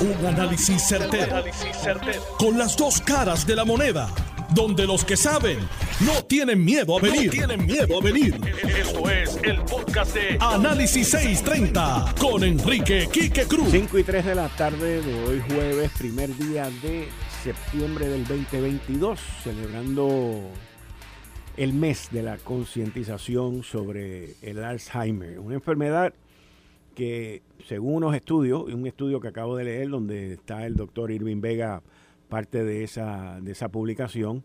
Un análisis certero, Con las dos caras de la moneda. Donde los que saben no tienen miedo a venir. tienen miedo a venir. Esto es el podcast de Análisis 630 con Enrique Quique Cruz. 5 y 3 de la tarde de hoy jueves, primer día de septiembre del 2022, celebrando el mes de la concientización sobre el Alzheimer, una enfermedad que según unos estudios, un estudio que acabo de leer donde está el doctor Irving Vega, parte de esa, de esa publicación,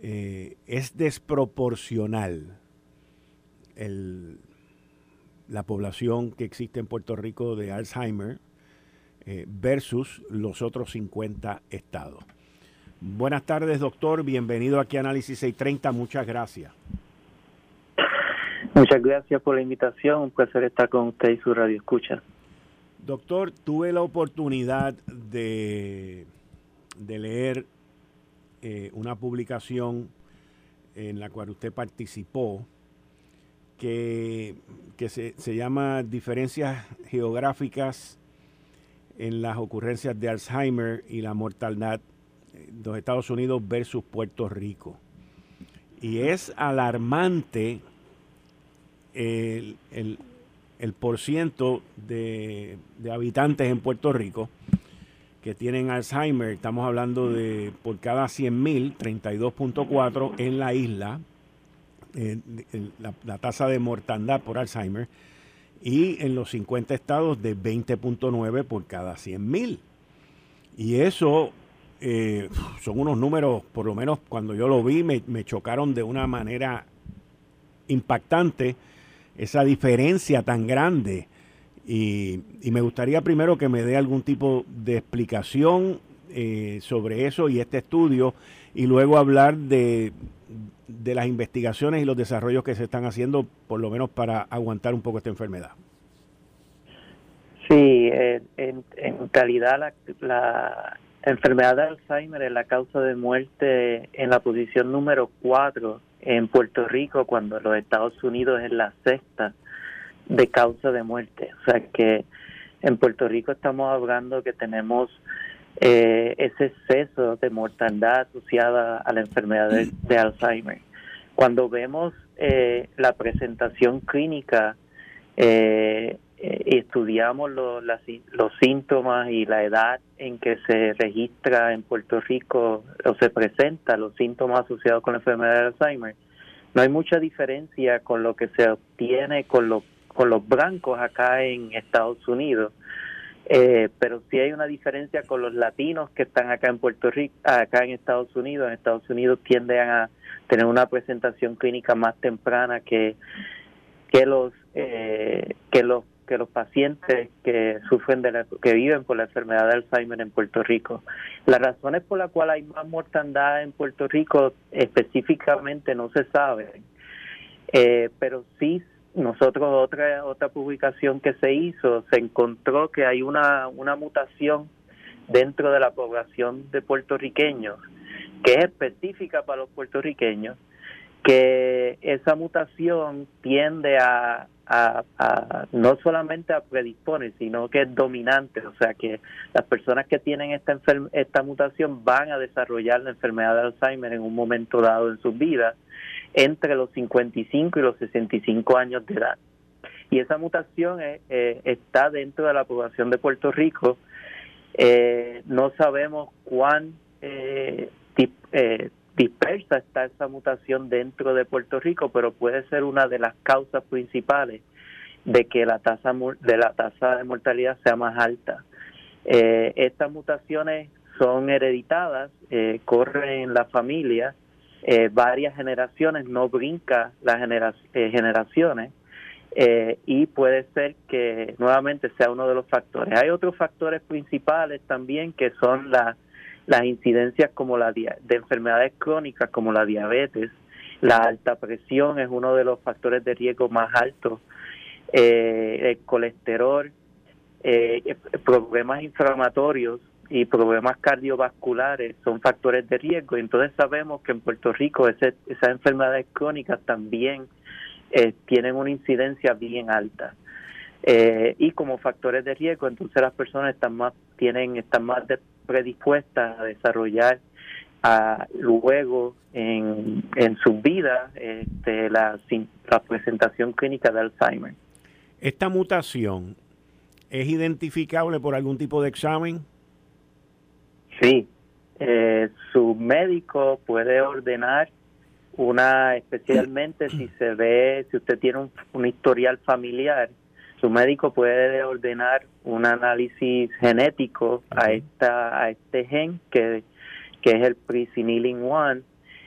eh, es desproporcional la población que existe en Puerto Rico de Alzheimer eh, versus los otros 50 estados. Buenas tardes, doctor. Bienvenido aquí a Análisis 630. Muchas gracias. Muchas gracias por la invitación. Un placer estar con usted y su radio escucha. Doctor, tuve la oportunidad de, de leer eh, una publicación en la cual usted participó que, que se, se llama Diferencias Geográficas en las ocurrencias de Alzheimer y la mortalidad de los Estados Unidos versus Puerto Rico. Y es alarmante el, el, el porciento de, de, habitantes en Puerto Rico que tienen Alzheimer. Estamos hablando de por cada 100.000, 32.4 en la isla, la, la, tasa de mortandad por Alzheimer, y en los 50 estados de 20.9 por cada 100.000. Y eso eh, son unos números, por lo menos cuando yo lo vi, me, me chocaron de una manera impactante esa diferencia tan grande. Y, y, me gustaría primero que me dé algún tipo de explicación eh, sobre eso y este estudio, y luego hablar de, de las investigaciones y los desarrollos que se están haciendo, por lo menos para aguantar un poco esta enfermedad. Sí, en, en realidad la, la, enfermedad de Alzheimer es la causa de muerte en la posición número 4 en Puerto Rico, cuando los Estados Unidos es la sexta de causa de muerte. O sea que en Puerto Rico estamos hablando que tenemos eh, ese exceso de mortandad asociada a la enfermedad de, Alzheimer. Cuando vemos eh, la presentación clínica eh, eh, estudiamos los síntomas y la edad en que se registra en Puerto Rico o se presenta los síntomas asociados con la enfermedad de Alzheimer, no hay mucha diferencia con lo que se obtiene con los con los blancos acá en Estados Unidos, eh, pero sí hay una diferencia con los latinos que están acá en Puerto Rico, acá en Estados Unidos. En Estados Unidos tienden a tener una presentación clínica más temprana que que los eh, que los que los pacientes que sufren de la, que viven por la enfermedad de Alzheimer en Puerto Rico. Las razones por las cuales hay más mortandad en Puerto Rico específicamente no se saben, eh, pero sí nosotros otra otra publicación que se hizo se encontró que hay una una mutación dentro de la población de puertorriqueños que es específica para los puertorriqueños que esa mutación tiende a, a, no solamente a predisponer, sino que es dominante, o sea que las personas que tienen esta, esta mutación van a desarrollar la enfermedad de Alzheimer en un momento dado en sus vidas, entre los 55 y los 65 años de edad. Y esa mutación eh, está dentro de la población de Puerto Rico. Eh, no sabemos cuán eh, eh dispersa está esa mutación dentro de Puerto Rico, pero puede ser una de las causas principales de que la tasa de la tasa de mortalidad sea más alta. Eh, estas mutaciones son hereditadas, eh, corren en la familia, eh, varias generaciones, no brinca las eh, generaciones, y puede ser que nuevamente sea uno de los factores. Hay otros factores principales también que son la las incidencias como la de enfermedades crónicas como la diabetes, la alta presión es uno de los factores de riesgo más altos, eh, el colesterol, eh, problemas inflamatorios y problemas cardiovasculares son factores de riesgo. Entonces sabemos que en Puerto Rico esas enfermedades crónicas también eh, tienen una incidencia bien alta. eh, y como factores de riesgo, entonces las personas están más tienen están más predispuestas a desarrollar a, luego en, en su vida este, la, la presentación clínica de Alzheimer. ¿Esta mutación es identificable por algún tipo de examen? Sí, eh, su médico puede ordenar una, especialmente si se ve, si usted tiene un, historial familiar, su médico puede ordenar un análisis genético a esta a este gen que, que es el presenilin 1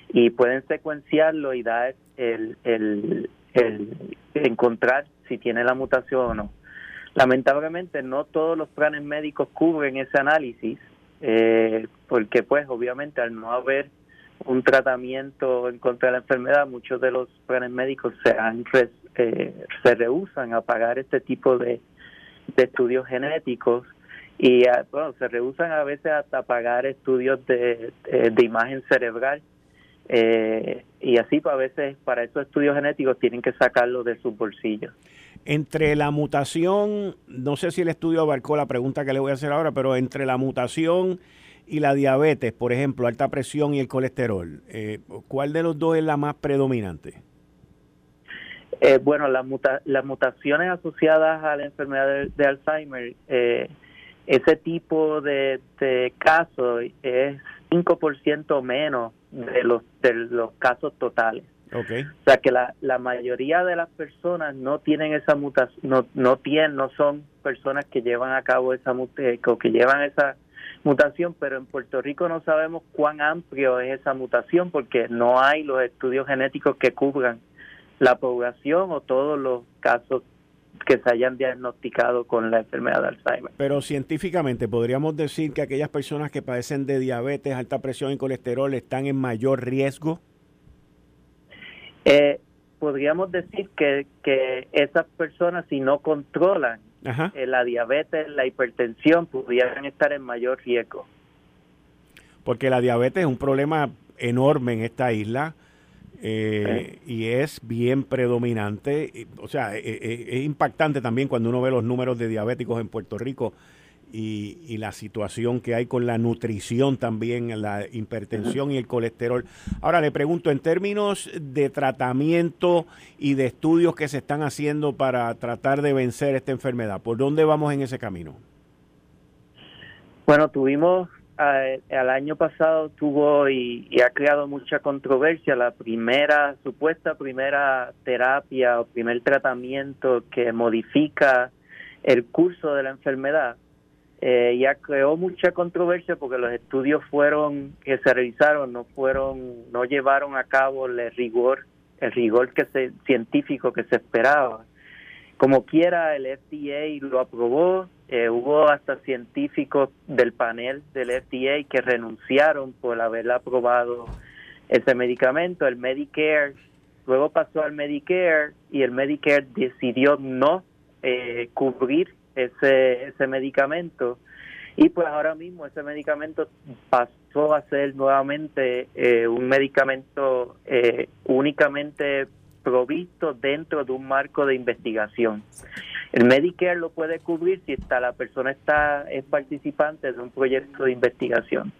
y pueden secuenciarlo y dar el, el, el encontrar si tiene la mutación o no. Lamentablemente no todos los planes médicos cubren ese análisis eh, porque pues obviamente al no haber un tratamiento en contra de la enfermedad, muchos de los planes médicos se, han, eh, se rehusan a pagar este tipo de, estudios genéticos y ah, bueno, se rehusan a veces hasta pagar estudios de, de, imagen cerebral eh, y así pues, a veces para esos estudios genéticos tienen que sacarlo de sus bolsillos. Entre la mutación, no sé si el estudio abarcó la pregunta que le voy a hacer ahora, pero entre la mutación y la diabetes, por ejemplo, alta presión y el colesterol, eh, ¿cuál de los dos es la más predominante? Eh, bueno, las, las mutaciones asociadas a la enfermedad de, Alzheimer, eh, ese tipo de, de casos es 5% menos de los, de los casos totales. Okay. O sea que la, la mayoría de las personas no tienen esa mutación, no, no tienen, no son personas que llevan a cabo esa eh, que llevan esa mutación, pero en Puerto Rico no sabemos cuán amplio es esa mutación porque no hay los estudios genéticos que cubran la población o todos los casos que se hayan diagnosticado con la enfermedad de Alzheimer. Pero científicamente podríamos decir que aquellas personas que padecen de diabetes, alta presión y colesterol están en mayor riesgo. Eh, podríamos decir que, que esas personas, si no controlan eh, la diabetes, la hipertensión, pudieran estar en mayor riesgo. Porque la diabetes es un problema enorme en esta isla. Eh, y es bien predominante, o sea, es impactante también cuando uno ve los números de diabéticos en Puerto Rico y, la situación que hay con la nutrición también, la hipertensión y el colesterol. Ahora le pregunto, en términos de tratamiento y de estudios que se están haciendo para tratar de vencer esta enfermedad, ¿por dónde vamos en ese camino? Bueno, tuvimos, al año pasado tuvo y, y, ha creado mucha controversia. La primera, supuesta primera terapia o primer tratamiento que modifica el curso de la enfermedad eh, ya creó mucha controversia porque los estudios fueron que se realizaron no fueron no llevaron a cabo el rigor el rigor que se, científico que se esperaba como quiera el FDA lo aprobó eh, hubo hasta científicos del panel del FDA que renunciaron por haber aprobado ese medicamento el Medicare. Luego pasó al Medicare y el Medicare decidió no eh, cubrir ese, ese medicamento. Y pues ahora mismo ese medicamento pasó a ser nuevamente eh, un medicamento eh, únicamente provisto dentro de un marco de investigación. El Medicare lo puede cubrir si está la persona está es participante de un proyecto de investigación.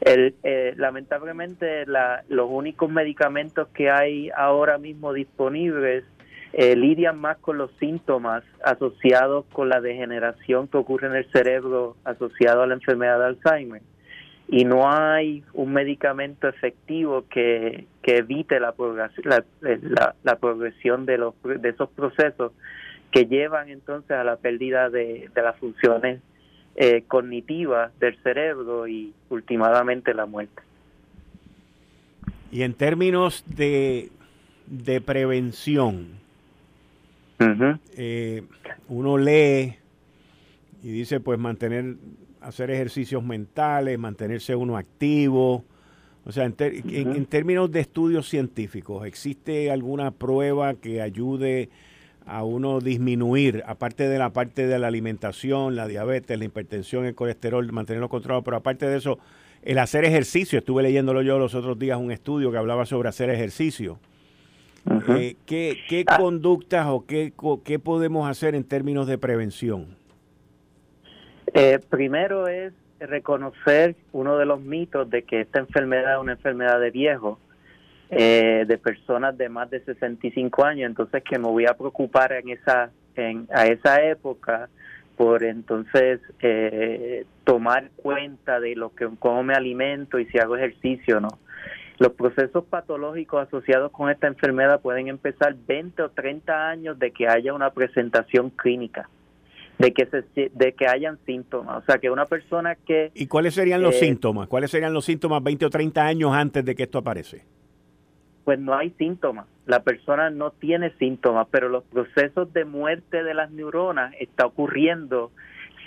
El, eh, lamentablemente la, los únicos medicamentos que hay ahora mismo disponibles eh, lidian más con los síntomas asociados con la degeneración que ocurre en el cerebro asociado a la enfermedad de Alzheimer. Y no hay un medicamento efectivo que, evite la, la, la, progresión de, los, de esos procesos que llevan entonces a la pérdida de, las funciones eh, cognitivas del cerebro y últimamente la muerte. Y en términos de, de prevención, eh, uno lee y dice, pues mantener, hacer ejercicios mentales, mantenerse uno activo. O sea, en, en, términos de estudios científicos, ¿existe alguna prueba que ayude a uno disminuir, aparte de la parte de la alimentación, la diabetes, la hipertensión, el colesterol, mantenerlo controlado, pero aparte de eso, el hacer ejercicio, estuve leyéndolo yo los otros días, un estudio que hablaba sobre hacer ejercicio Eh, ¿Qué, ah. conductas o qué, qué podemos hacer en términos de prevención? Eh, primero es reconocer uno de los mitos de que esta enfermedad es una enfermedad de viejo, eh, de personas de más de 65 años, entonces que me voy a preocupar en esa, en, a esa época por entonces eh, tomar cuenta de lo que cómo me alimento y si hago ejercicio no. Los procesos patológicos asociados con esta enfermedad pueden empezar 20 o 30 años de que haya una presentación clínica de que se, de que hayan síntomas, o sea, que una persona que ¿Y cuáles serían los eh, síntomas? ¿Cuáles serían los síntomas 20 o 30 años antes de que esto aparece? Pues no hay síntomas. La persona no tiene síntomas, pero los procesos de muerte de las neuronas está ocurriendo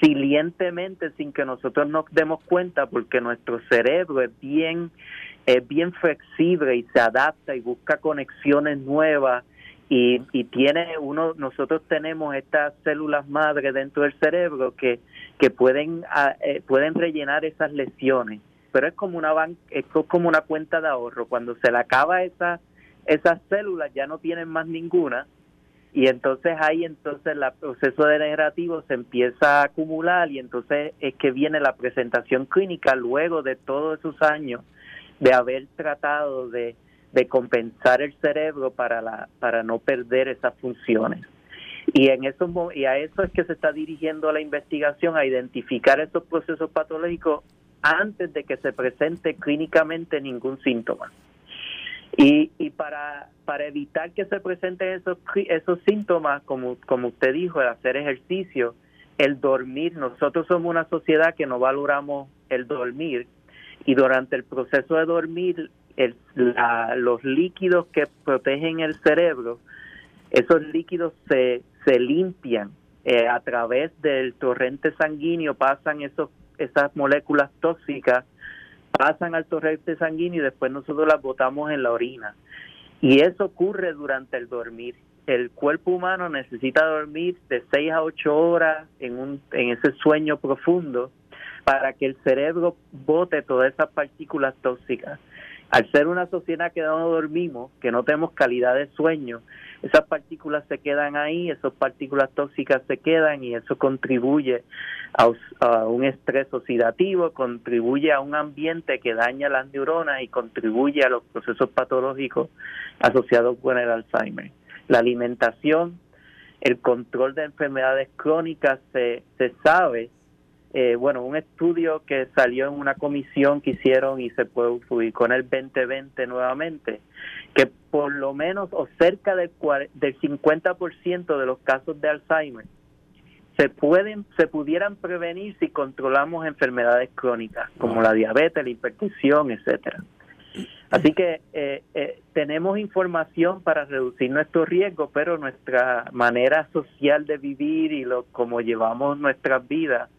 silientemente sin que nosotros nos demos cuenta porque nuestro cerebro es bien es bien flexible y se adapta y busca conexiones nuevas y, y tiene uno nosotros tenemos estas células madre dentro del cerebro que que pueden ah, eh, pueden rellenar esas lesiones pero es como una es como una cuenta de ahorro. Cuando se le acaba esa esas células ya no tienen más ninguna y entonces ahí entonces el proceso degenerativo se empieza a acumular y entonces es que viene la presentación clínica luego de todos esos años de haber tratado de de compensar el cerebro para la para no perder esas funciones. Y en eso y a eso es que se está dirigiendo la investigación a identificar esos procesos patológicos antes de que se presente clínicamente ningún síntoma. Y, y para para evitar que se presenten esos esos síntomas como como usted dijo el hacer ejercicio el dormir nosotros somos una sociedad que no valoramos el dormir y durante el proceso de dormir el, los líquidos que protegen el cerebro, esos líquidos se, se limpian eh, a través del torrente sanguíneo, pasan esos, esas moléculas tóxicas, pasan al torrente sanguíneo y después nosotros las botamos en la orina. Y eso ocurre durante el dormir. El cuerpo humano necesita dormir de 6 a 8 horas en, un, en ese sueño profundo para que el cerebro bote todas esas partículas tóxicas. Al ser una sociedad que no dormimos, que no tenemos calidad de sueño, esas partículas se quedan ahí, esas partículas tóxicas se quedan y eso contribuye a, un estrés oxidativo, contribuye a un ambiente que daña las neuronas y contribuye a los procesos patológicos asociados con el Alzheimer. La alimentación, el control de enfermedades crónicas se, sabe eh, bueno, un estudio que salió en una comisión que hicieron y se publicó en el 2020 nuevamente, que por lo menos o cerca del, del 50% de los casos de Alzheimer se pueden se pudieran prevenir si controlamos enfermedades crónicas como la diabetes, la hipertensión, etcétera. Así que eh, eh, tenemos información para reducir nuestro riesgo, pero nuestra manera social de vivir y lo como llevamos nuestras vidas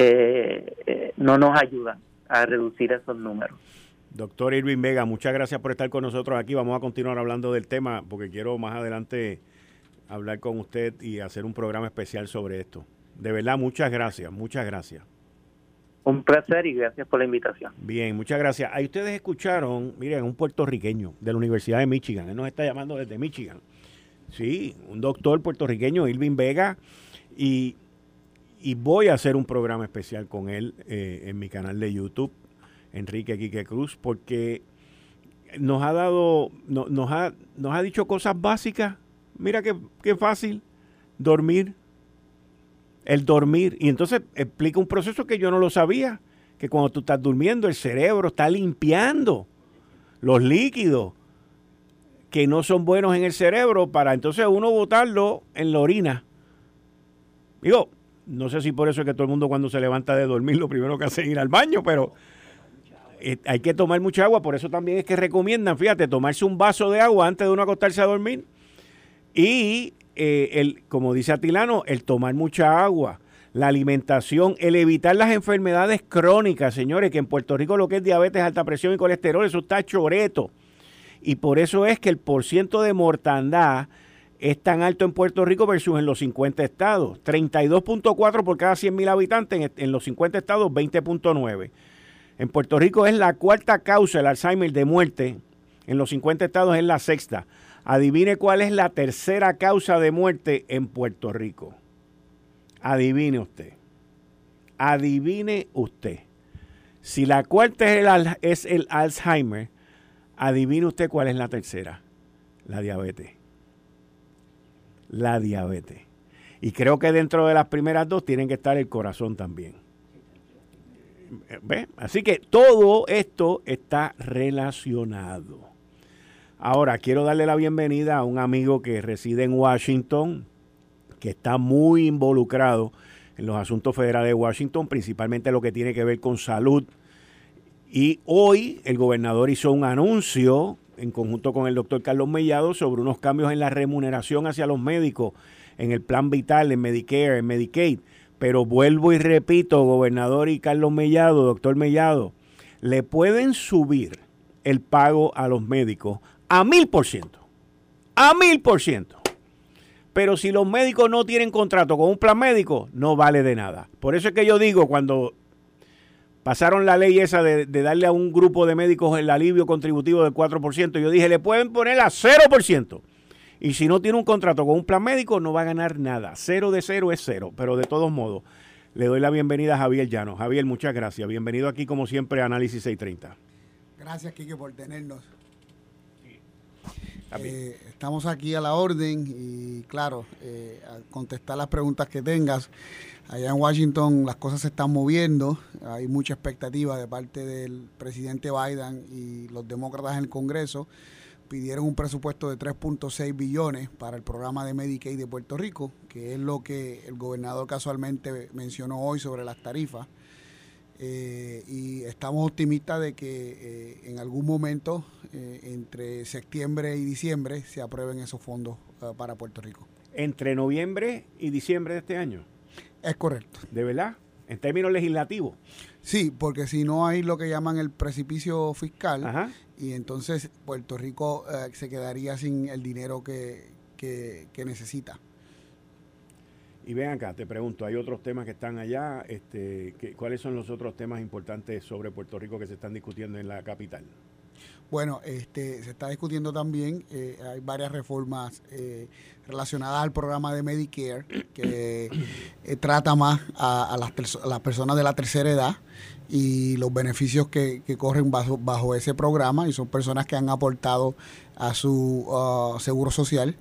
eh, eh, no nos ayudan a reducir esos números. Doctor Irving Vega, muchas gracias por estar con nosotros aquí. Vamos a continuar hablando del tema porque quiero más adelante hablar con usted y hacer un programa especial sobre esto. De verdad, muchas gracias, muchas gracias. Un placer y gracias por la invitación. Bien, muchas gracias. Ahí ustedes escucharon, miren, un puertorriqueño de la Universidad de Michigan. Él nos está llamando desde Michigan. Sí, un doctor puertorriqueño, Irving Vega. Y y voy a hacer un programa especial con él eh, en mi canal de YouTube, Enrique Quique Cruz, porque nos ha dado, nos, ha, nos ha dicho cosas básicas. Mira qué, qué fácil, dormir, el dormir. Y entonces explica un proceso que yo no lo sabía, que cuando tú estás durmiendo el cerebro está limpiando los líquidos que no son buenos en el cerebro para entonces uno botarlo en la orina. Digo, no sé si por eso es que todo el mundo cuando se levanta de dormir lo primero que hace es ir al baño, pero eh, hay que tomar mucha agua, por eso también es que recomiendan, fíjate, tomarse un vaso de agua antes de uno acostarse a dormir. Y eh, el, como dice Atilano, el tomar mucha agua, la alimentación, el evitar las enfermedades crónicas, señores, que en Puerto Rico lo que es diabetes, alta presión y colesterol, eso está choreto. Y por eso es que el porciento de mortandad es tan alto en Puerto Rico versus en los 50 estados. 32.4 por cada 100.000 habitantes, en, los 50 estados 20.9. En Puerto Rico es la cuarta causa el Alzheimer de muerte, en los 50 estados es la sexta. Adivine cuál es la tercera causa de muerte en Puerto Rico. Adivine usted. Adivine usted. Si la cuarta es el, es el Alzheimer, adivine usted cuál es la tercera. La diabetes. La diabetes. Y creo que dentro de las primeras dos tienen que estar el corazón también. ¿Ve? Así que todo esto está relacionado. Ahora, quiero darle la bienvenida a un amigo que reside en Washington, que está muy involucrado en los asuntos federales de Washington, principalmente lo que tiene que ver con salud. Y hoy el gobernador hizo un anuncio en conjunto con el doctor Carlos Mellado sobre unos cambios en la remuneración hacia los médicos en el plan vital, en Medicare, en Medicaid. Pero vuelvo y repito, gobernador y Carlos Mellado, doctor Mellado, le pueden subir el pago a los médicos a mil por ciento. A mil por ciento. Pero si los médicos no tienen contrato con un plan médico, no vale de nada. Por eso es que yo digo, cuando pasaron la ley esa de, darle a un grupo de médicos el alivio contributivo del 4%, yo dije, le pueden poner a 0%. Y si no tiene un contrato con un plan médico, no va a ganar nada. Cero de cero es cero. Pero de todos modos, le doy la bienvenida a Javier Llano. Javier, muchas gracias. Bienvenido aquí, como siempre, a Análisis 630. Gracias, Kike, por tenernos. Eh, estamos aquí a la orden y claro, eh, a contestar las preguntas que tengas. Allá en Washington las cosas se están moviendo, hay mucha expectativa de parte del presidente Biden y los demócratas en el Congreso. Pidieron un presupuesto de 3.6 billones para el programa de Medicaid de Puerto Rico, que es lo que el gobernador casualmente mencionó hoy sobre las tarifas. Eh, y estamos optimistas de que eh, en algún momento, eh, entre septiembre y diciembre, se aprueben esos fondos para Puerto Rico. ¿Entre noviembre y diciembre de este año? Es correcto. ¿De verdad? En términos legislativos. Sí, porque si no hay lo que llaman el precipicio fiscal y entonces Puerto Rico se quedaría sin el dinero que, que necesita. Y ven acá, te pregunto, hay otros temas que están allá. Este, ¿Cuáles son los otros temas importantes sobre Puerto Rico que se están discutiendo en la capital? Bueno, este, se está discutiendo también, eh, hay varias reformas eh, relacionadas al programa de Medicare que eh, trata más a, las, personas de la tercera edad y los beneficios que, corren bajo, ese programa y son personas que han aportado a su uh, seguro social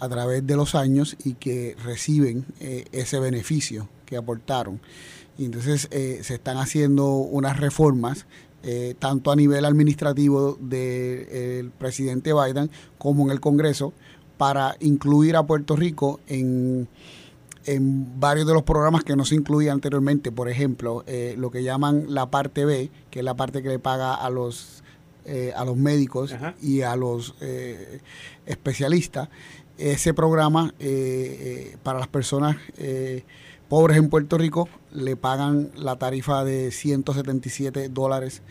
a través de los años y que reciben eh, ese beneficio que aportaron. Y entonces eh, se están haciendo unas reformas, eh, tanto a nivel administrativo del presidente Biden como en el Congreso, para incluir a Puerto Rico en, en varios de los programas que no se incluían anteriormente. Por ejemplo, lo que llaman la parte B, que es la parte que le paga a los, a los médicos y a los especialistas ese programa eh, eh, para las personas eh, pobres en Puerto Rico le pagan la tarifa de 177 dólares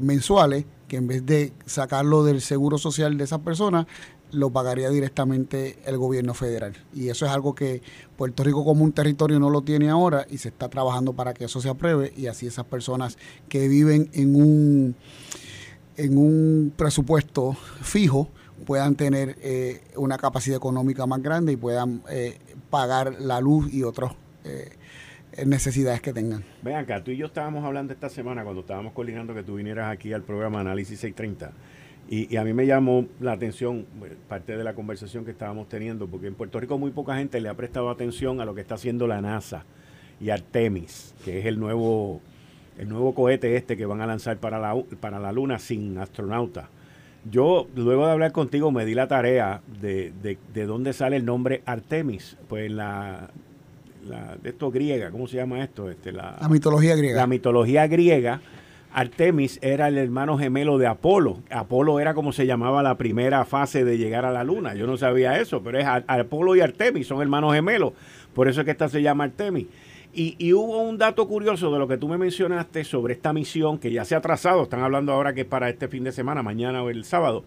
mensuales, que en vez de sacarlo del seguro social de esas personas, lo pagaría directamente el gobierno federal. Y eso es algo que Puerto Rico como un territorio no lo tiene ahora y se está trabajando para que eso se apruebe y así esas personas que viven en un, en un presupuesto fijo, puedan tener eh, una capacidad económica más grande y puedan eh, pagar la luz y otras eh, necesidades que tengan. Ven acá, tú y yo estábamos hablando esta semana cuando estábamos coordinando que tú vinieras aquí al programa Análisis 630 y, a mí me llamó la atención parte de la conversación que estábamos teniendo porque en Puerto Rico muy poca gente le ha prestado atención a lo que está haciendo la NASA y Artemis, que es el nuevo el nuevo cohete este que van a lanzar para la, para la Luna sin astronauta. Yo, luego de hablar contigo, me di la tarea de, de, dónde sale el nombre Artemis. Pues la, la, de esto griega, ¿cómo se llama esto? Este, la, mitología griega. La mitología griega. Artemis era el hermano gemelo de Apolo. Apolo era como se llamaba la primera fase de llegar a la luna. Yo no sabía eso, pero es Apolo y Artemis son hermanos gemelos. Por eso es que esta se llama Artemis. Y, hubo un dato curioso de lo que tú me mencionaste sobre esta misión que ya se ha trazado, están hablando ahora que es para este fin de semana, mañana o el sábado,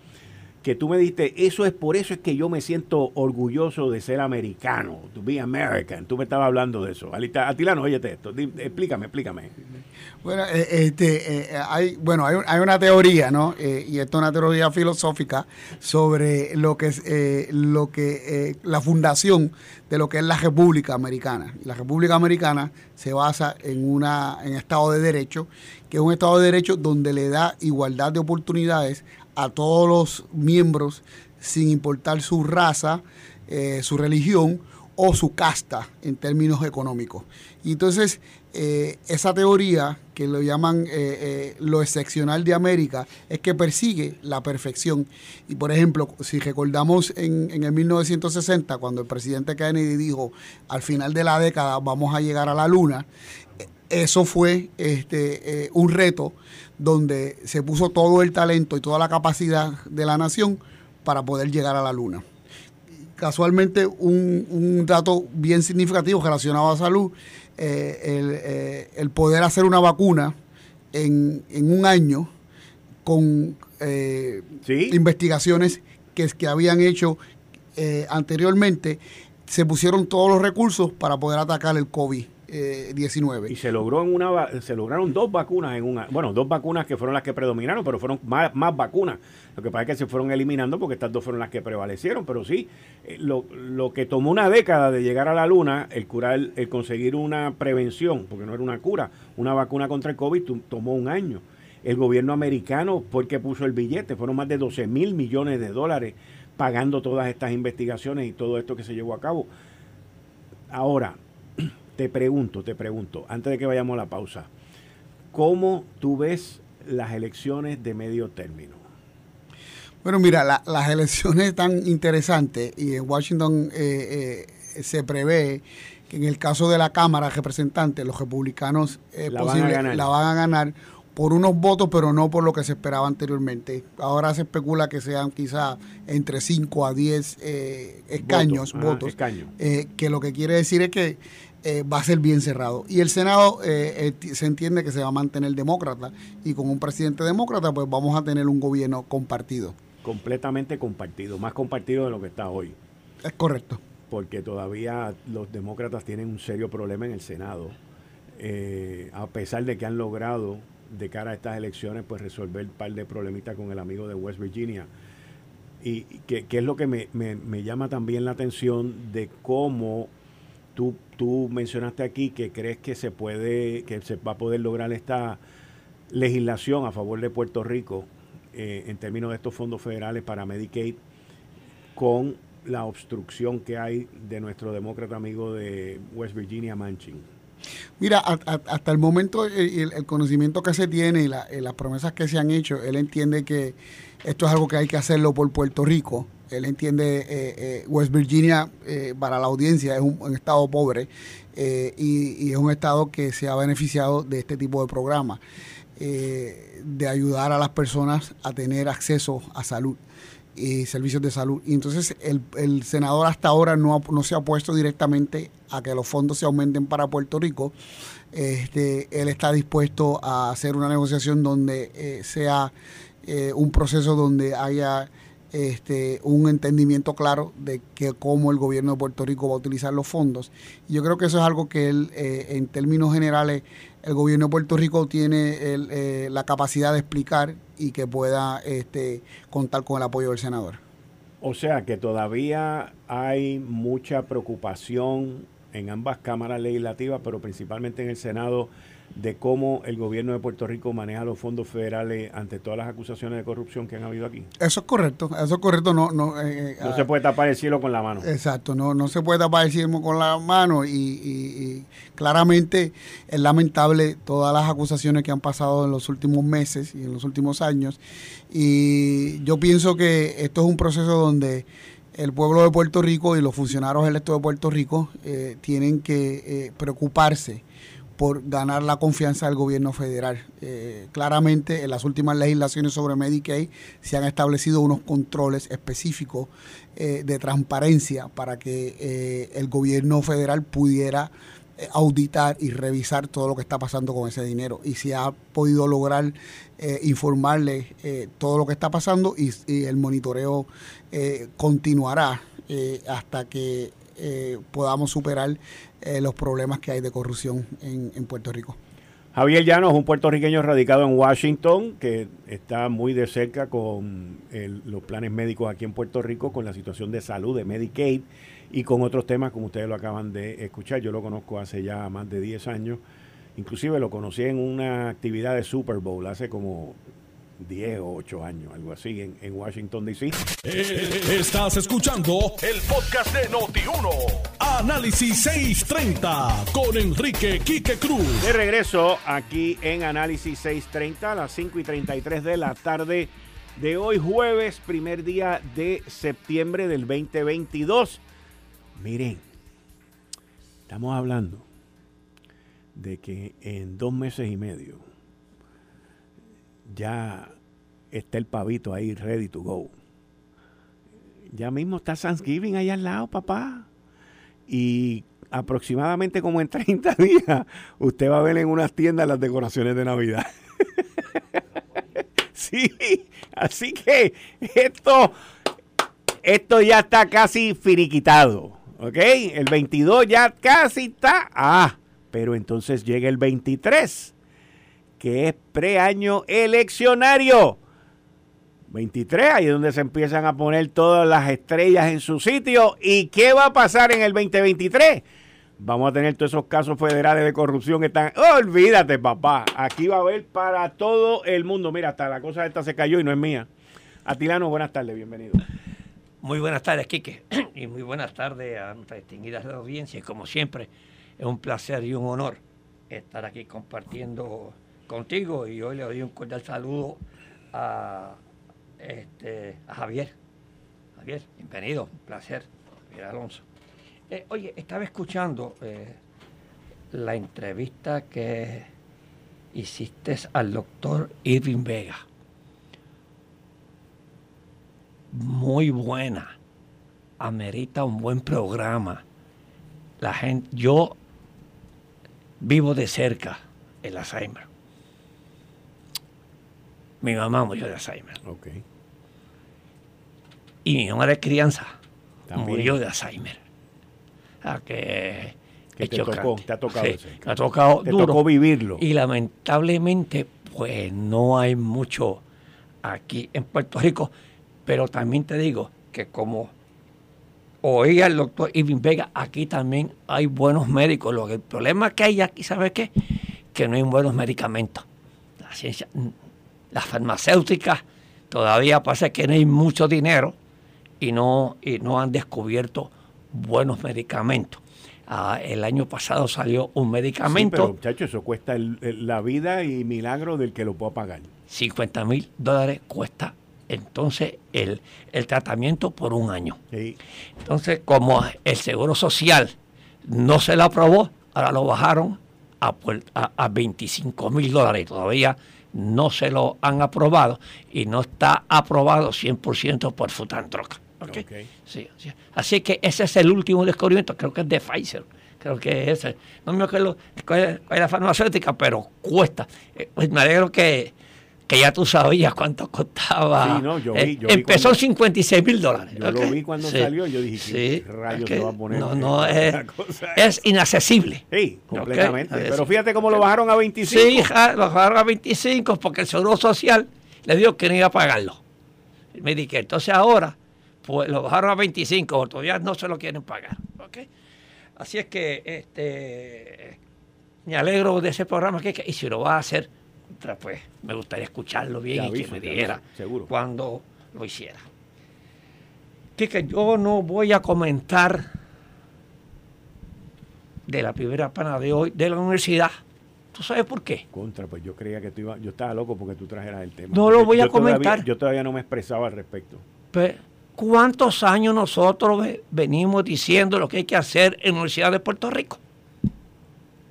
que tú me diste, eso es por eso es que yo me siento orgulloso de ser americano, to be American. Tú me estabas hablando de eso. Atilano, óyete esto, explícame, explícame. Bueno, eh, este, eh, hay, bueno, hay, hay, una teoría, ¿no? Eh, y esto es una teoría filosófica sobre lo que es lo que la fundación de lo que es la República Americana. La República Americana se basa en una en Estado de Derecho, que es un Estado de Derecho donde le da igualdad de oportunidades a todos los miembros sin importar su raza, eh, su religión o su casta en términos económicos. Y entonces eh, esa teoría que lo llaman eh, lo excepcional de América es que persigue la perfección. Y por ejemplo, si recordamos en, en el 1960, cuando el presidente Kennedy dijo, al final de la década vamos a llegar a la luna, eso fue este, un reto donde se puso todo el talento y toda la capacidad de la nación para poder llegar a la luna. Casualmente, un, dato bien significativo relacionado a salud, eh, eh, el, poder hacer una vacuna en, un año con eh, investigaciones que, que habían hecho anteriormente, se pusieron todos los recursos para poder atacar el COVID. 19. Y se logró en una se lograron dos vacunas en una, bueno, dos vacunas que fueron las que predominaron, pero fueron más, vacunas. Lo que pasa es que se fueron eliminando porque estas dos fueron las que prevalecieron, pero sí, eh, lo, que tomó una década de llegar a la luna, el curar, el conseguir una prevención, porque no era una cura, una vacuna contra el COVID tomó un año. El gobierno americano porque puso el billete, fueron más de 12 mil millones de dólares pagando todas estas investigaciones y todo esto que se llevó a cabo. Ahora, te pregunto, te pregunto, antes de que vayamos a la pausa, ¿cómo tú ves las elecciones de medio término? Bueno, mira, las elecciones están interesantes y en Washington eh, eh, se prevé que en el caso de la Cámara de Representantes, los republicanos eh, la, van la van a ganar por unos votos, pero no por lo que se esperaba anteriormente. Ahora se especula que sean quizá entre 5 a 10 escaños, votos, que lo que quiere decir es que eh, va a ser bien cerrado. Y el Senado eh, eh, se entiende que se va a mantener demócrata y con un presidente demócrata pues vamos a tener un gobierno compartido. Completamente compartido, más compartido de lo que está hoy. Es correcto. Porque todavía los demócratas tienen un serio problema en el Senado, a pesar de que han logrado de cara a estas elecciones pues resolver un par de problemitas con el amigo de West Virginia. Y que, es lo que me, me llama también la atención de cómo Tú, tú mencionaste aquí que crees que se puede, que se va a poder lograr esta legislación a favor de Puerto Rico eh, en términos de estos fondos federales para Medicaid con la obstrucción que hay de nuestro demócrata amigo de West Virginia, Manchin. Mira, hasta el momento el, conocimiento que se tiene y, las promesas que se han hecho, él entiende que esto es algo que hay que hacerlo por Puerto Rico él entiende eh, eh, West Virginia eh, para la audiencia es un, estado pobre y, es un estado que se ha beneficiado de este tipo de programas, de ayudar a las personas a tener acceso a salud y servicios de salud. Y entonces el, senador hasta ahora no, no se ha opuesto directamente a que los fondos se aumenten para Puerto Rico. Este, él está dispuesto a hacer una negociación donde sea un proceso donde haya este, un entendimiento claro de que cómo el gobierno de Puerto Rico va a utilizar los fondos. yo creo que eso es algo que él, eh, en términos generales, el gobierno de Puerto Rico tiene eh, la capacidad de explicar y que pueda este, contar con el apoyo del senador. O sea que todavía hay mucha preocupación en ambas cámaras legislativas, pero principalmente en el Senado de cómo el gobierno de Puerto Rico maneja los fondos federales ante todas las acusaciones de corrupción que han habido aquí. Eso es correcto, eso es correcto. No, no, eh, no se ah, puede tapar el cielo con la mano. Exacto, no, no se puede tapar el cielo con la mano y, claramente es lamentable todas las acusaciones que han pasado en los últimos meses y en los últimos años. Y yo pienso que esto es un proceso donde el pueblo de Puerto Rico y los funcionarios electos de Puerto Rico eh, tienen que eh, preocuparse por ganar la confianza del gobierno federal. Eh, claramente en las últimas legislaciones sobre Medicaid se han establecido unos controles específicos eh, de transparencia para que eh, el gobierno federal pudiera auditar y revisar todo lo que está pasando con ese dinero y si ha podido lograr informarle eh, todo lo que está pasando y, el monitoreo continuará hasta que podamos superar los problemas que hay de corrupción en, Puerto Rico. Javier Llano es un puertorriqueño radicado en Washington que está muy de cerca con los planes médicos aquí en Puerto Rico, con la situación de salud de Medicaid y con otros temas como ustedes lo acaban de escuchar. Yo lo conozco hace ya más de 10 años. Inclusive lo conocí en una actividad de Super Bowl hace como 10 o 8 años, algo así, en, Washington, D.C. Eh, estás escuchando el podcast de Noti1. Análisis 630 con Enrique Quique Cruz. De regreso aquí en Análisis 630 a las 5 y 33 de la tarde de hoy, jueves, primer día de septiembre del 2022. Miren, estamos hablando de que en dos meses y medio ya está el pavito ahí ready to go. Ya mismo está Thanksgiving ahí al lado, papá. Y aproximadamente como en 30 días, usted va a ver en unas tiendas las decoraciones de Navidad. sí, así que esto, esto ya está casi finiquitado. ¿Ok? El 22 ya casi está. Ah, pero entonces llega el 23, que es preaño eleccionario. 23, ahí es donde se empiezan a poner todas las estrellas en su sitio. ¿Y qué va a pasar en el 2023? Vamos a tener todos esos casos federales de corrupción que están. olvídate, papá. Aquí va a haber para todo el mundo. Mira, hasta la cosa esta se cayó y no es mía. Atilano, buenas tardes, bienvenido. Muy buenas tardes, Quique, y muy buenas tardes a nuestras distinguidas audiencias. Como siempre, es un placer y un honor estar aquí compartiendo contigo y hoy le doy un cordial saludo a, este, a Javier. Javier, bienvenido, un placer, Javier Alonso. Eh, oye, estaba escuchando eh, la entrevista que hiciste al doctor Irving Vega muy buena. Amerita un buen programa. La gente, yo vivo de cerca el Alzheimer. Mi mamá murió de Alzheimer. Okay. Y mi mamá de crianza murió de Alzheimer. O que, te, tocó, te ha tocado, ha tocado te tocó vivirlo. Y lamentablemente, pues no hay mucho aquí en Puerto Rico pero también te digo que como oía el doctor Irving Vega, aquí también hay buenos médicos. Lo que el problema que hay aquí, ¿sabes qué? Que no hay buenos medicamentos. La ciencia, las farmacéuticas todavía pasa que no hay mucho dinero y no, y no han descubierto buenos medicamentos. Ah, el año pasado salió un medicamento. Sí, pero muchachos, eso cuesta la vida y milagro del que lo pueda pagar. 50 mil dólares cuesta entonces el, tratamiento por un año. Entonces, como el Seguro Social no se lo aprobó, ahora lo bajaron a, a, 25 mil dólares. Todavía no se lo han aprobado y no está aprobado 100% por Futantroca. Okay. Sí, Así que ese es el último descubrimiento, creo que es de Pfizer. Creo que es ese. No me acuerdo cuál es, la farmacéutica, pero cuesta. Eh, pues me alegro que, que ya tú sabías cuánto costaba. Sí, no, yo vi, eh, yo empezó en 56 mil dólares. Yo lo vi cuando salió, yo dije, ¿qué rayos se va a poner? No, no, es, es inaccesible. Sí, completamente. Pero fíjate cómo lo bajaron a 25. Sí, lo bajaron a 25 porque el Seguro Social le dijo que no iba a pagarlo. Me dije, entonces ahora, pues lo bajaron a 25, todavía no se lo quieren pagar. ¿okay? Así es que este, me alegro de ese programa que, y si lo va a hacer pues me gustaría escucharlo bien y que me dijera cuando lo hiciera. Que, yo no voy a comentar de la primera pana de hoy de la universidad. ¿Tú sabes por qué? Contra, pues yo creía que tú ibas, yo estaba loco porque tú trajeras el tema. No lo voy a comentar. yo todavía no me expresaba al respecto. Pues, ¿cuántos años nosotros venimos diciendo lo que hay que hacer en la Universidad de Puerto Rico?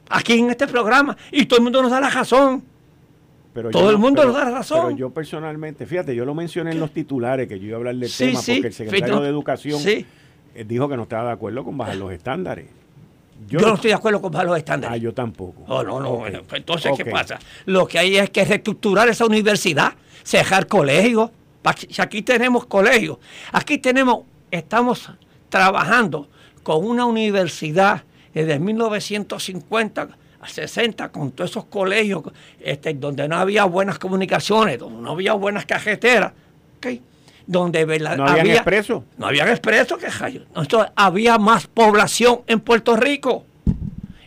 Aquí en este programa. Y todo el mundo nos da la razón. Todo el mundo nos da razón. Pero yo personalmente, fíjate, yo lo mencioné en los titulares que yo iba a hablar del tema porque el secretario de Educación eh, dijo que no estaba de acuerdo con bajar los estándares. Yo, no estoy de acuerdo con bajar los estándares. Ah, yo tampoco. Oh, no, no. Pues entonces, ¿qué pasa? Lo que hay es que reestructurar esa universidad, cejar colegios. Aquí tenemos colegios. Aquí tenemos, estamos trabajando con una universidad desde 1950 a 60 con todos esos colegios este, donde no había buenas comunicaciones, donde no había buenas cajeteras, donde no había expreso. No expreso, que Entonces, había más población en Puerto Rico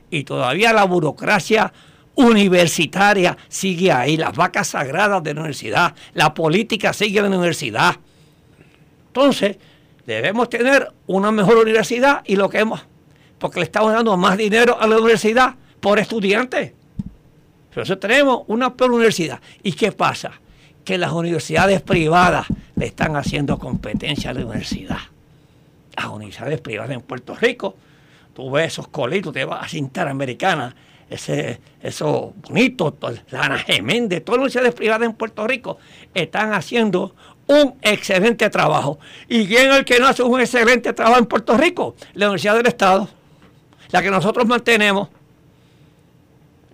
y todavía la burocracia universitaria sigue ahí, las vacas sagradas de la universidad, la política sigue en la universidad. Entonces, debemos tener una mejor universidad y lo que hemos, porque le estamos dando más dinero a la universidad por estudiante. Entonces tenemos una peor universidad. ¿Y qué pasa? Que las universidades privadas le están haciendo competencia a la universidad. Las universidades privadas en Puerto Rico, tú ves esos colitos, te vas a Interamericana, ese, eso bonito, la Ana Geméndez, todas las universidades privadas en Puerto Rico están haciendo un excelente trabajo. ¿Y quién es el que no hace un excelente trabajo en Puerto Rico? La Universidad del Estado, la que nosotros mantenemos.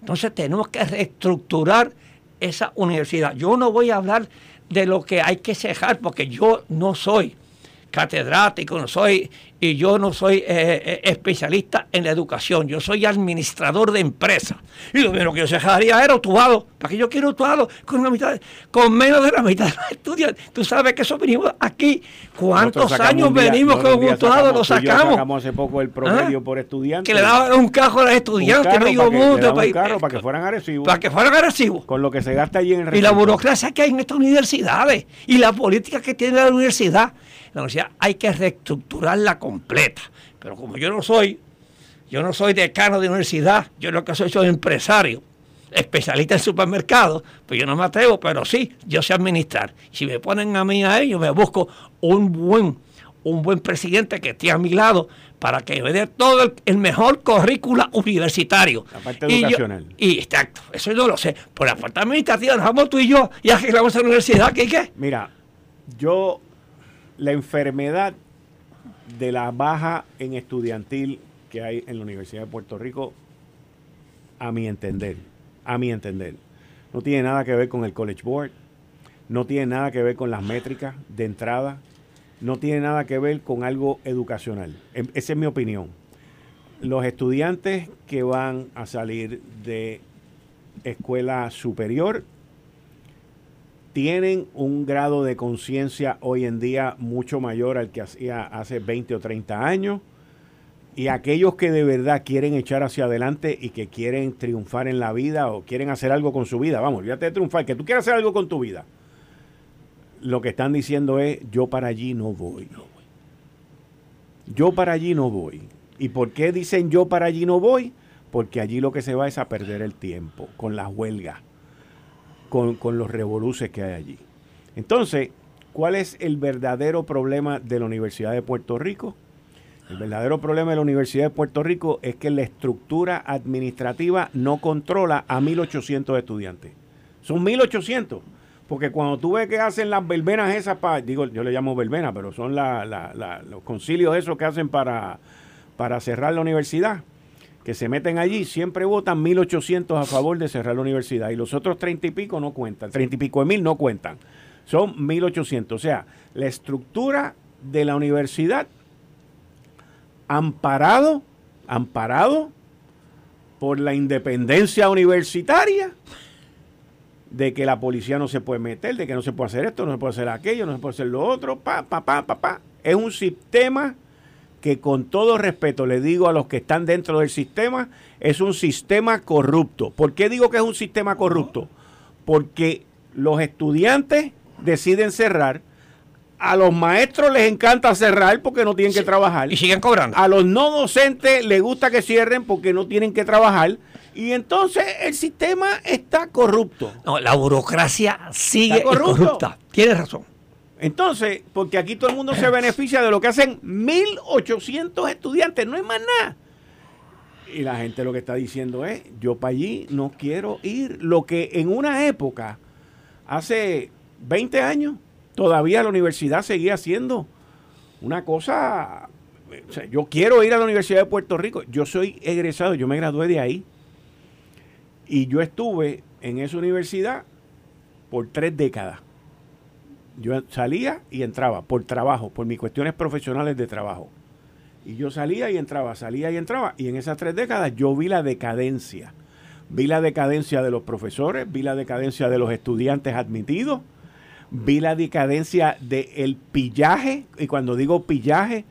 Entonces tenemos que reestructurar esa universidad. Yo no voy a hablar de lo que hay que cejar porque yo no soy catedrático, no soy y yo no soy eh, eh, especialista en la educación, yo soy administrador de empresas. Y lo menos que yo se dejaría era tuado. ¿Para qué yo quiero tuado? Con, mitad, con menos de la mitad de los estudiantes. Tú sabes que eso venimos aquí. ¿Cuántos años venimos con un tuado? Lo sacamos. sacamos hace poco el promedio ¿Ah? por estudiante. Que le daban un carro a los estudiantes. no digo. Para, carro para que fueran agresivos. Para que fueran agresivos. Con lo que se gasta allí en el Y la burocracia que hay en estas universidades. Y la política que tiene la universidad. La universidad hay que reestructurarla completa. Pero como yo no soy, yo no soy decano de universidad, yo lo que soy soy empresario, especialista en supermercados, pues yo no me atrevo, pero sí, yo sé administrar. Si me ponen a mí a ellos, me busco un buen, un buen presidente que esté a mi lado para que me dé todo el, mejor currícula universitario. La parte educacional. y exacto, eso yo lo sé. Por la parte administrativa, nos vamos tú y yo y arreglamos la universidad, ¿qué qué? Mira, yo, la enfermedad de la baja en estudiantil que hay en la Universidad de Puerto Rico, a mi entender, a mi entender, no tiene nada que ver con el College Board, no tiene nada que ver con las métricas de entrada, no tiene nada que ver con algo educacional. Em, esa es mi opinión. Los estudiantes que van a salir de escuela superior tienen un grado de conciencia hoy en día mucho mayor al que hacía hace 20 o 30 años. Y aquellos que de verdad quieren echar hacia adelante y que quieren triunfar en la vida o quieren hacer algo con su vida, vamos, olvídate de triunfar, que tú quieras hacer algo con tu vida. Lo que están diciendo es, yo para allí no voy. Yo para allí no voy. ¿Y por qué dicen yo para allí no voy? Porque allí lo que se va es a perder el tiempo con las huelgas con, los revoluces que hay allí. Entonces, ¿cuál es el verdadero problema de la Universidad de Puerto Rico? El verdadero problema de la Universidad de Puerto Rico es que la estructura administrativa no controla a 1.800 estudiantes. Son 1.800. Porque cuando tú ves que hacen las verbenas esas, para, digo, yo le llamo verbenas, pero son los concilios esos que hacen para, para cerrar la universidad que se meten allí, siempre votan 1.800 a favor de cerrar la universidad y los otros 30 y pico no cuentan, 30 y pico de mil no cuentan, son 1.800. O sea, la estructura de la universidad amparado, amparado por la independencia universitaria, de que la policía no se puede meter, de que no se puede hacer esto, no se puede hacer aquello, no se puede hacer lo otro, pa, pa, pa, pa, pa. Es un sistema que con todo respeto le digo a los que están dentro del sistema, es un sistema corrupto. ¿Por qué digo que es un sistema corrupto? Porque los estudiantes deciden cerrar, a los maestros les encanta cerrar porque no tienen que trabajar. Y siguen cobrando. A los no docentes les gusta que cierren porque no tienen que trabajar. Y entonces el sistema está corrupto. No, la burocracia sigue corrupta. Tienes razón. Entonces, porque aquí todo el mundo se beneficia de lo que hacen 1.800 estudiantes, no es más nada. Y la gente lo que está diciendo es, yo para allí no quiero ir. Lo que en una época, hace 20 años, todavía la universidad seguía siendo una cosa yo quiero ir a la Universidad de Puerto Rico. Yo soy egresado, yo me gradué de ahí. Y yo estuve en esa universidad por tres décadas. Yo salía y entraba por trabajo, por mis cuestiones profesionales de trabajo. Y yo salía y entraba, salía y entraba. Y en esas tres décadas yo vi la decadencia. Vi la decadencia de los profesores, vi la decadencia de los estudiantes admitidos, vi la decadencia del pillaje. Y cuando digo pillaje,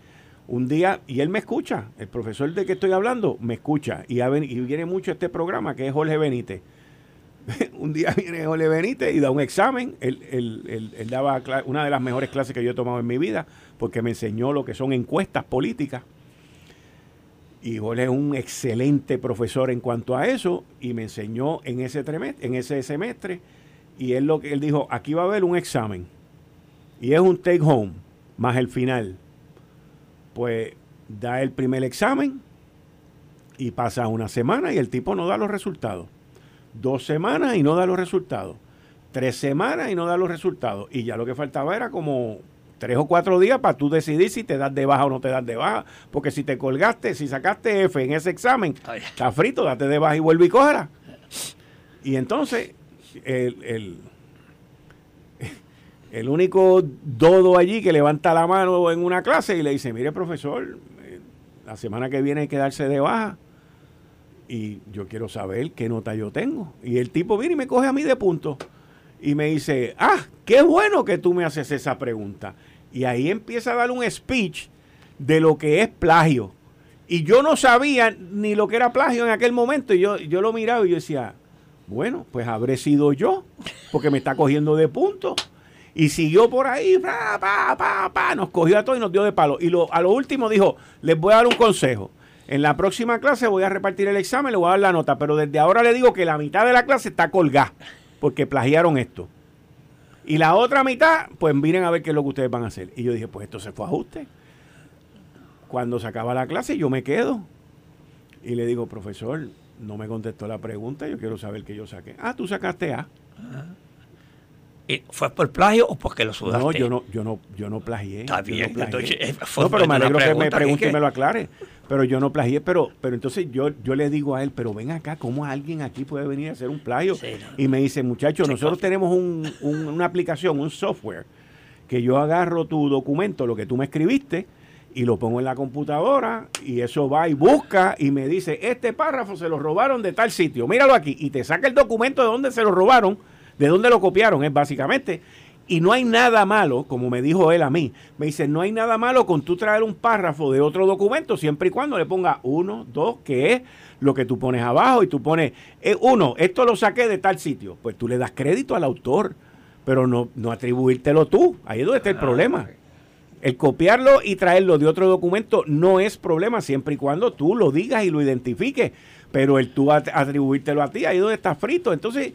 un día, y él me escucha, el profesor de que estoy hablando me escucha. Y, y viene mucho este programa que es Jorge Benítez. un día viene Jorge Benítez y da un examen. Él, él, daba una de las mejores clases que yo he tomado en mi vida, porque me enseñó lo que son encuestas políticas. Y Jorge es un excelente profesor en cuanto a eso, y me enseñó en ese, en ese semestre. Y él, lo, él dijo: aquí va a haber un examen. Y es un take home, más el final. Pues da el primer examen y pasa una semana y el tipo no da los resultados dos semanas y no da los resultados, tres semanas y no da los resultados. Y ya lo que faltaba era como tres o cuatro días para tú decidir si te das de baja o no te das de baja. Porque si te colgaste, si sacaste F en ese examen, está frito, date de baja y vuelve y cógela. Y entonces, el, el, único dodo allí que levanta la mano en una clase y le dice, mire profesor, eh, la semana que viene hay que darse de baja y yo quiero saber qué nota yo tengo. Y el tipo viene y me coge a mí de punto y me dice, ah, qué bueno que tú me haces esa pregunta. Y ahí empieza a dar un speech de lo que es plagio. Y yo no sabía ni lo que era plagio en aquel momento. Y yo, yo lo miraba y yo decía, bueno, pues habré sido yo, porque me está cogiendo de punto. Y siguió por ahí, pa, pa, pa, nos cogió a todos y nos dio de palo. Y lo, a lo último dijo, les voy a dar un consejo. En la próxima clase voy a repartir el examen, le voy a dar la nota, pero desde ahora le digo que la mitad de la clase está colgada, porque plagiaron esto. Y la otra mitad, pues miren a ver qué es lo que ustedes van a hacer. Y yo dije, pues esto se fue a ajuste. Cuando se acaba la clase, yo me quedo. Y le digo, profesor, no me contestó la pregunta, yo quiero saber qué yo saqué. Ah, tú sacaste A. ¿Y ¿Fue por plagio o porque lo sudaste? No, yo no, yo no, yo no plagié. Está bien, no, eh, pero me alegro que me pregunte y me lo aclare pero yo no plagié, pero, pero entonces yo, yo le digo a él, pero ven acá, ¿cómo alguien aquí puede venir a hacer un plagio? Y me dice, muchachos, nosotros tenemos una aplicación, un software, que yo agarro tu documento, lo que tú me escribiste, y lo pongo en la computadora, y eso va y busca, y me dice, este párrafo se lo robaron de tal sitio, míralo aquí, y te saca el documento de dónde se lo robaron, de dónde lo copiaron, es básicamente. Y no hay nada malo, como me dijo él a mí, me dice, no hay nada malo con tú traer un párrafo de otro documento siempre y cuando le ponga uno, dos, que es lo que tú pones abajo y tú pones, eh, uno, esto lo saqué de tal sitio. Pues tú le das crédito al autor, pero no, no atribuírtelo tú. Ahí es donde está el ah, problema. El copiarlo y traerlo de otro documento no es problema siempre y cuando tú lo digas y lo identifiques. Pero el tú atribuírtelo a ti, ahí es donde está frito. Entonces,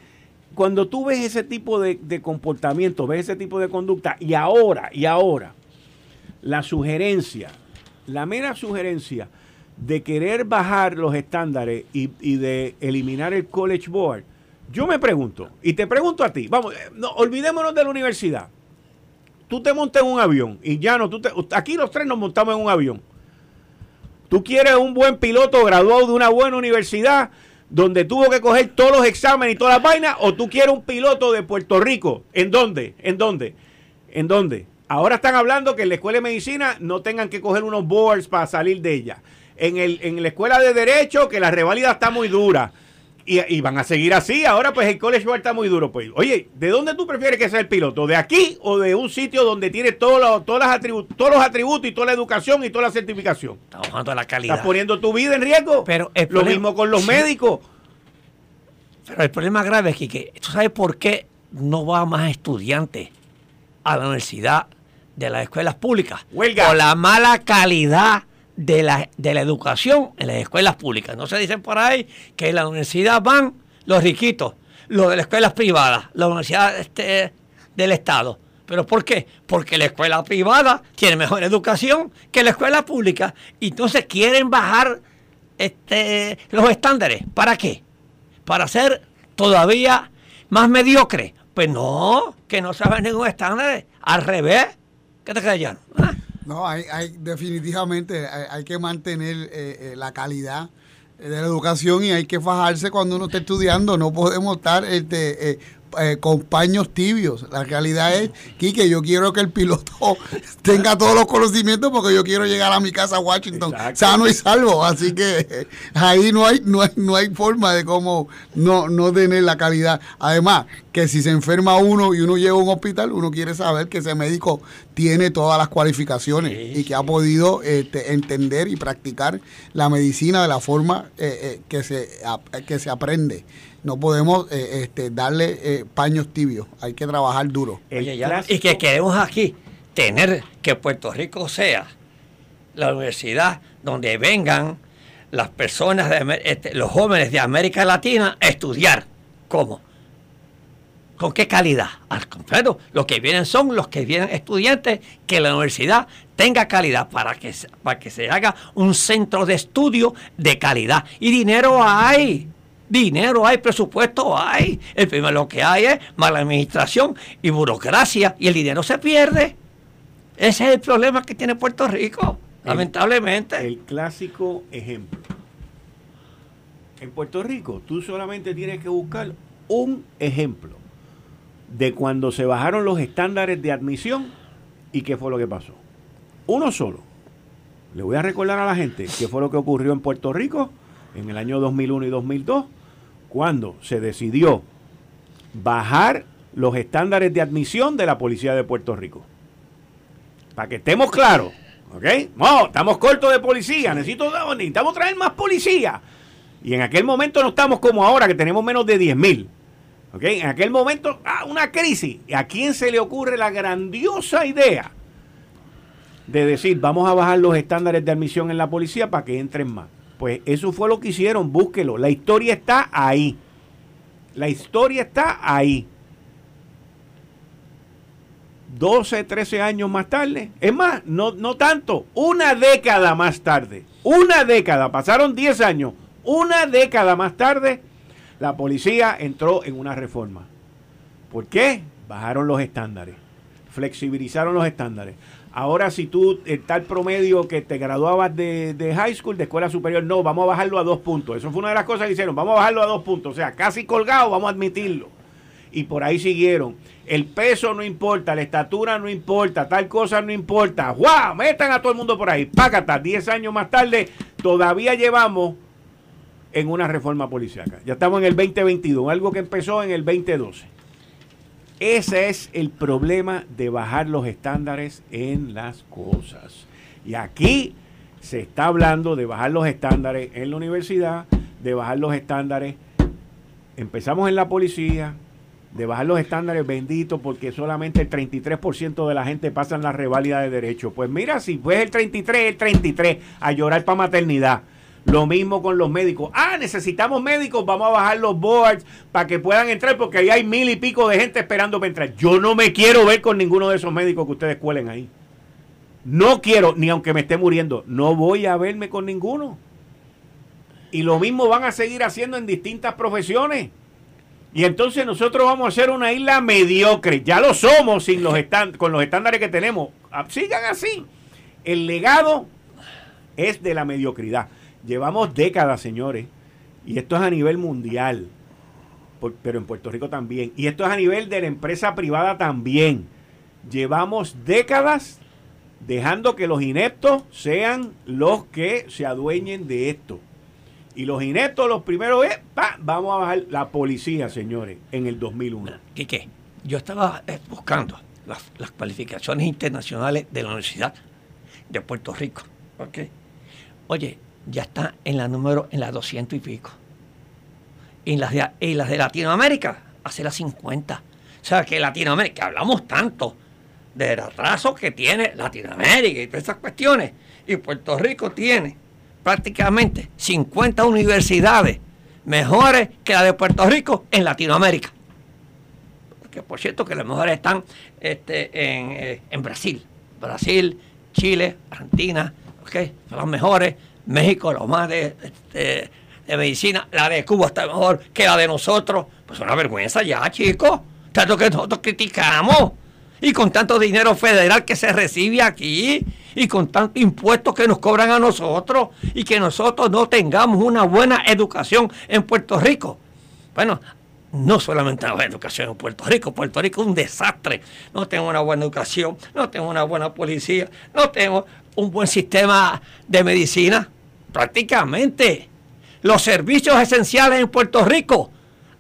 cuando tú ves ese tipo de, comportamiento, ves ese tipo de conducta, y ahora, y ahora, la sugerencia, la mera sugerencia de querer bajar los estándares y, de eliminar el College Board, yo me pregunto, y te pregunto a ti, vamos, eh, no, olvidémonos de la universidad. Tú te montas en un avión y ya no, tú aquí los tres nos montamos en un avión. Tú quieres un buen piloto graduado de una buena universidad donde tuvo que coger todos los exámenes y todas las vainas, o tú quieres un piloto de Puerto Rico. ¿En dónde? ¿En dónde? ¿En dónde? Ahora están hablando que en la escuela de medicina no tengan que coger unos boards para salir de ella. En, el, en la escuela de derecho, que la revalida está muy dura. Y, van a seguir así. Ahora, pues el college board está muy duro. Pues, oye, ¿de dónde tú prefieres que sea el piloto? ¿De aquí o de un sitio donde tiene todos los, todos, las todos los atributos y toda la educación y toda la certificación? Estamos hablando de la calidad. Estás poniendo tu vida en riesgo. Pero Lo mismo con los médicos. Pero el problema grave es que, ¿tú sabes por qué no va más estudiantes a la universidad de las escuelas públicas? Huelga. Por la mala calidad de la, de la educación en las escuelas públicas. No se dicen por ahí que en la universidad van los riquitos, los de las escuelas privadas, la universidad este, del Estado. ¿Pero por qué? Porque la escuela privada tiene mejor educación que la escuela pública. Y entonces quieren bajar este, los estándares. ¿Para qué? Para ser todavía más mediocre. Pues no, que no saben ningún estándar. Al revés. ¿Qué te crees, ¿Ah? No, hay, hay definitivamente hay, que mantener eh, eh, la calidad de la educación y hay que fajarse cuando uno está estudiando. No podemos estar este, eh, eh, con paños tibios. La realidad es, Quique, yo quiero que el piloto tenga todos los conocimientos porque yo quiero llegar a mi casa a Washington sano y salvo. Así que ahí no hay, no hay, no hay forma de cómo no, no tener la calidad. Además, que si se enferma uno y uno llega a un hospital, uno quiere saber que ese médico tiene todas las cualificaciones y que ha podido este, entender y practicar la medicina de la forma eh, eh, que, se, que se aprende no podemos eh, este, darle eh, paños tibios, hay que trabajar duro. y que queremos aquí tener que Puerto Rico sea la universidad donde vengan las personas, de, este, los jóvenes de América Latina a estudiar. ¿Cómo? ¿Con qué calidad? Al contrario, lo que vienen son los que vienen estudiantes, que la universidad tenga calidad para que, para que se haga un centro de estudio de calidad. Y dinero hay. Dinero hay, presupuesto hay. El primero lo que hay es mala administración y burocracia y el dinero se pierde. Ese es el problema que tiene Puerto Rico, lamentablemente. El clásico ejemplo. En Puerto Rico tú solamente tienes que buscar un ejemplo de cuando se bajaron los estándares de admisión y qué fue lo que pasó. Uno solo. Le voy a recordar a la gente qué fue lo que ocurrió en Puerto Rico en el año 2001 y 2002 cuando se decidió bajar los estándares de admisión de la policía de Puerto Rico. Para que estemos claros, ¿ok? No, estamos cortos de policía, necesito, necesitamos traer más policía. Y en aquel momento no estamos como ahora, que tenemos menos de 10 mil. ¿Ok? En aquel momento, ah, una crisis. ¿A quién se le ocurre la grandiosa idea de decir, vamos a bajar los estándares de admisión en la policía para que entren más? Pues eso fue lo que hicieron, búsquelo. La historia está ahí. La historia está ahí. 12, 13 años más tarde. Es más, no, no tanto. Una década más tarde. Una década. Pasaron 10 años. Una década más tarde, la policía entró en una reforma. ¿Por qué? Bajaron los estándares. Flexibilizaron los estándares. Ahora, si tú, el tal promedio que te graduabas de, high school, de escuela superior, no, vamos a bajarlo a dos puntos. Eso fue una de las cosas que hicieron, vamos a bajarlo a dos puntos. O sea, casi colgado, vamos a admitirlo. Y por ahí siguieron. El peso no importa, la estatura no importa, tal cosa no importa. ¡Guau! Metan a todo el mundo por ahí. Pácata, 10 años más tarde, todavía llevamos en una reforma policiaca. Ya estamos en el 2022, algo que empezó en el 2012. Ese es el problema de bajar los estándares en las cosas. Y aquí se está hablando de bajar los estándares en la universidad, de bajar los estándares. Empezamos en la policía, de bajar los estándares, bendito, porque solamente el 33% de la gente pasa en la reválida de derechos. Pues mira, si fue el 33, el 33, a llorar para maternidad. Lo mismo con los médicos. Ah, necesitamos médicos, vamos a bajar los boards para que puedan entrar porque ahí hay mil y pico de gente esperando para entrar. Yo no me quiero ver con ninguno de esos médicos que ustedes cuelen ahí. No quiero, ni aunque me esté muriendo, no voy a verme con ninguno. Y lo mismo van a seguir haciendo en distintas profesiones. Y entonces nosotros vamos a ser una isla mediocre. Ya lo somos sin los con los estándares que tenemos. Ah, sigan así. El legado es de la mediocridad. Llevamos décadas, señores, y esto es a nivel mundial, pero en Puerto Rico también, y esto es a nivel de la empresa privada también. Llevamos décadas dejando que los ineptos sean los que se adueñen de esto. Y los ineptos, los primeros es, vamos a bajar la policía, señores, en el 2001. ¿Qué qué? Yo estaba eh, buscando las, las, cualificaciones internacionales de la Universidad de Puerto Rico. ¿ok? Oye, ya está en la número, en las 200 y pico. Y las de, y las de Latinoamérica, hace las 50. O sea, que Latinoamérica, hablamos tanto del atraso que tiene Latinoamérica y todas esas cuestiones. Y Puerto Rico tiene prácticamente 50 universidades mejores que la de Puerto Rico en Latinoamérica. Que por cierto que las mejores están este, en, eh, en Brasil. Brasil, Chile, Argentina, ¿ok? Son las mejores México, lo más de, medicina, la de Cuba está mejor que la de nosotros. Pues una vergüenza ya, chicos. Tanto que nosotros criticamos. y con tanto dinero federal que se recibe aquí y con tantos impuestos que nos cobran a nosotros y que nosotros no tengamos una buena educación en Puerto Rico. Bueno, no solamente buena educación en Puerto Rico, Puerto Rico es un desastre. No tenemos una buena educación, no tenemos una buena policía, no tenemos un buen sistema de medicina. Prácticamente los servicios esenciales en Puerto Rico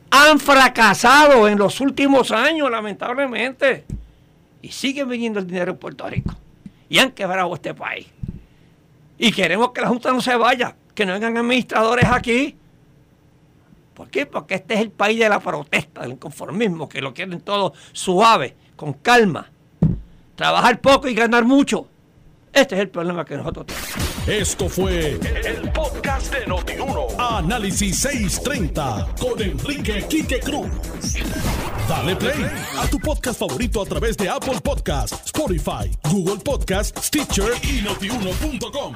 han fracasado en los últimos años, lamentablemente. Y siguen viniendo el dinero en Puerto Rico. Y han quebrado este país. Y queremos que la Junta no se vaya, que no vengan administradores aquí. ¿Por qué? Porque este es el país de la protesta, del conformismo, que lo quieren todo suave, con calma. Trabajar poco y ganar mucho. Este es el problema que nosotros tenemos. Esto fue el podcast de Notiuno. Análisis 630 con Enrique Quique Cruz. Dale play a tu podcast favorito a través de Apple Podcasts, Spotify, Google Podcasts, Stitcher y notiuno.com.